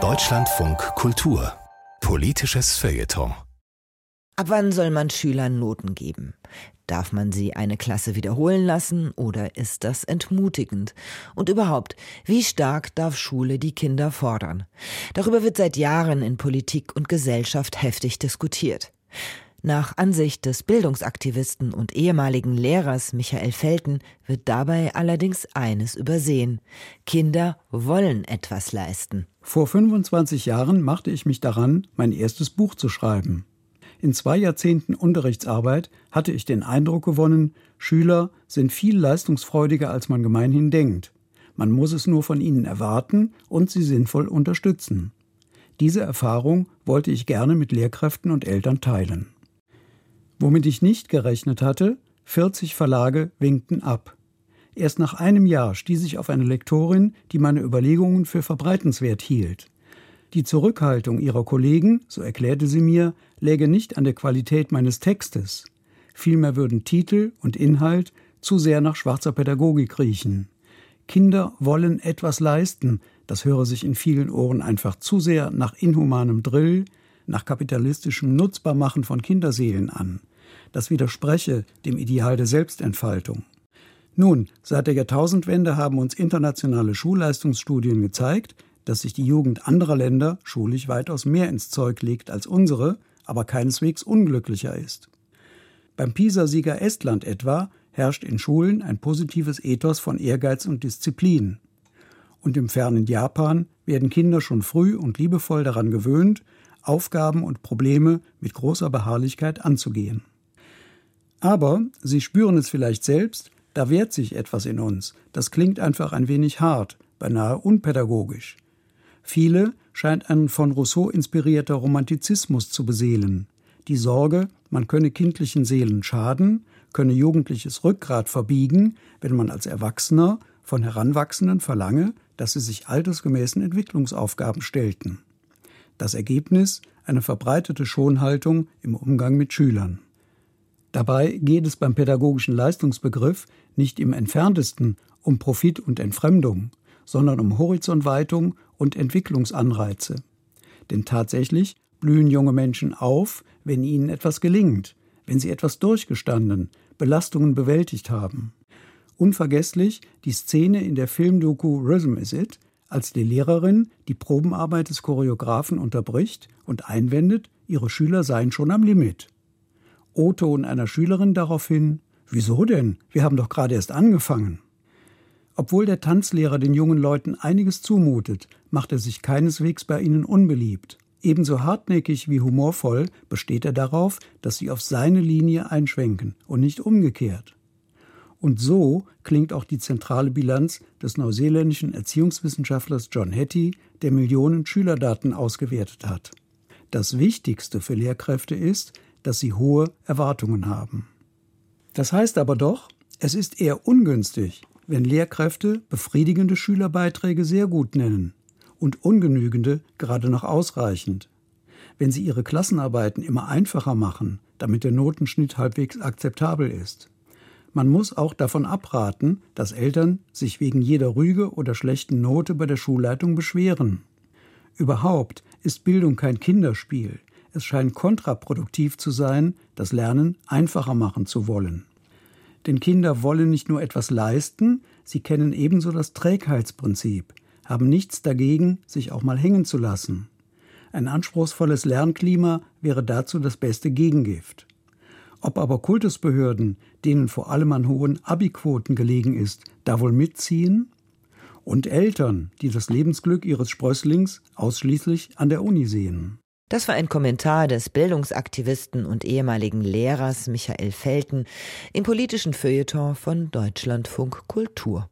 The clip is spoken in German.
Deutschlandfunk Kultur Politisches Feuilleton Ab wann soll man Schülern Noten geben? Darf man sie eine Klasse wiederholen lassen oder ist das entmutigend? Und überhaupt, wie stark darf Schule die Kinder fordern? Darüber wird seit Jahren in Politik und Gesellschaft heftig diskutiert. Nach Ansicht des Bildungsaktivisten und ehemaligen Lehrers Michael Felten wird dabei allerdings eines übersehen. Kinder wollen etwas leisten. Vor 25 Jahren machte ich mich daran, mein erstes Buch zu schreiben. In zwei Jahrzehnten Unterrichtsarbeit hatte ich den Eindruck gewonnen, Schüler sind viel leistungsfreudiger, als man gemeinhin denkt. Man muss es nur von ihnen erwarten und sie sinnvoll unterstützen. Diese Erfahrung wollte ich gerne mit Lehrkräften und Eltern teilen. Womit ich nicht gerechnet hatte, 40 Verlage winkten ab. Erst nach einem Jahr stieß ich auf eine Lektorin, die meine Überlegungen für verbreitenswert hielt. Die Zurückhaltung ihrer Kollegen, so erklärte sie mir, läge nicht an der Qualität meines Textes. Vielmehr würden Titel und Inhalt zu sehr nach schwarzer Pädagogik riechen. Kinder wollen etwas leisten, das höre sich in vielen Ohren einfach zu sehr nach inhumanem Drill, nach kapitalistischem Nutzbarmachen von Kinderseelen an. Das widerspreche dem Ideal der Selbstentfaltung. Nun, seit der Jahrtausendwende haben uns internationale Schulleistungsstudien gezeigt, dass sich die Jugend anderer Länder schulisch weitaus mehr ins Zeug legt als unsere, aber keineswegs unglücklicher ist. Beim PISA-Sieger Estland etwa herrscht in Schulen ein positives Ethos von Ehrgeiz und Disziplin. Und im fernen Japan werden Kinder schon früh und liebevoll daran gewöhnt, Aufgaben und Probleme mit großer Beharrlichkeit anzugehen. Aber Sie spüren es vielleicht selbst, da wehrt sich etwas in uns. Das klingt einfach ein wenig hart, beinahe unpädagogisch. Viele scheint ein von Rousseau inspirierter Romantizismus zu beseelen. Die Sorge, man könne kindlichen Seelen schaden, könne jugendliches Rückgrat verbiegen, wenn man als Erwachsener von Heranwachsenden verlange, dass sie sich altersgemäßen Entwicklungsaufgaben stellten. Das Ergebnis eine verbreitete Schonhaltung im Umgang mit Schülern. Dabei geht es beim pädagogischen Leistungsbegriff nicht im entferntesten um Profit und Entfremdung, sondern um Horizontweitung und Entwicklungsanreize. Denn tatsächlich blühen junge Menschen auf, wenn ihnen etwas gelingt, wenn sie etwas durchgestanden, Belastungen bewältigt haben. Unvergesslich die Szene in der Filmdoku Rhythm Is It, als die Lehrerin die Probenarbeit des Choreografen unterbricht und einwendet, ihre Schüler seien schon am Limit. O-Ton einer Schülerin daraufhin, wieso denn? Wir haben doch gerade erst angefangen. Obwohl der Tanzlehrer den jungen Leuten einiges zumutet, macht er sich keineswegs bei ihnen unbeliebt. Ebenso hartnäckig wie humorvoll besteht er darauf, dass sie auf seine Linie einschwenken und nicht umgekehrt. Und so klingt auch die zentrale Bilanz des neuseeländischen Erziehungswissenschaftlers John Hattie, der Millionen Schülerdaten ausgewertet hat. Das Wichtigste für Lehrkräfte ist, dass sie hohe Erwartungen haben. Das heißt aber doch, es ist eher ungünstig, wenn Lehrkräfte befriedigende Schülerbeiträge sehr gut nennen und ungenügende gerade noch ausreichend. Wenn sie ihre Klassenarbeiten immer einfacher machen, damit der Notenschnitt halbwegs akzeptabel ist. Man muss auch davon abraten, dass Eltern sich wegen jeder Rüge oder schlechten Note bei der Schulleitung beschweren. Überhaupt ist Bildung kein Kinderspiel. Es scheint kontraproduktiv zu sein, das Lernen einfacher machen zu wollen. Denn Kinder wollen nicht nur etwas leisten, sie kennen ebenso das Trägheitsprinzip, haben nichts dagegen, sich auch mal hängen zu lassen. Ein anspruchsvolles Lernklima wäre dazu das beste Gegengift. Ob aber Kultusbehörden, denen vor allem an hohen Abiquoten gelegen ist, da wohl mitziehen? Und Eltern, die das Lebensglück ihres Sprösslings ausschließlich an der Uni sehen. Das war ein Kommentar des Bildungsaktivisten und ehemaligen Lehrers Michael Felten im politischen Feuilleton von Deutschlandfunk Kultur.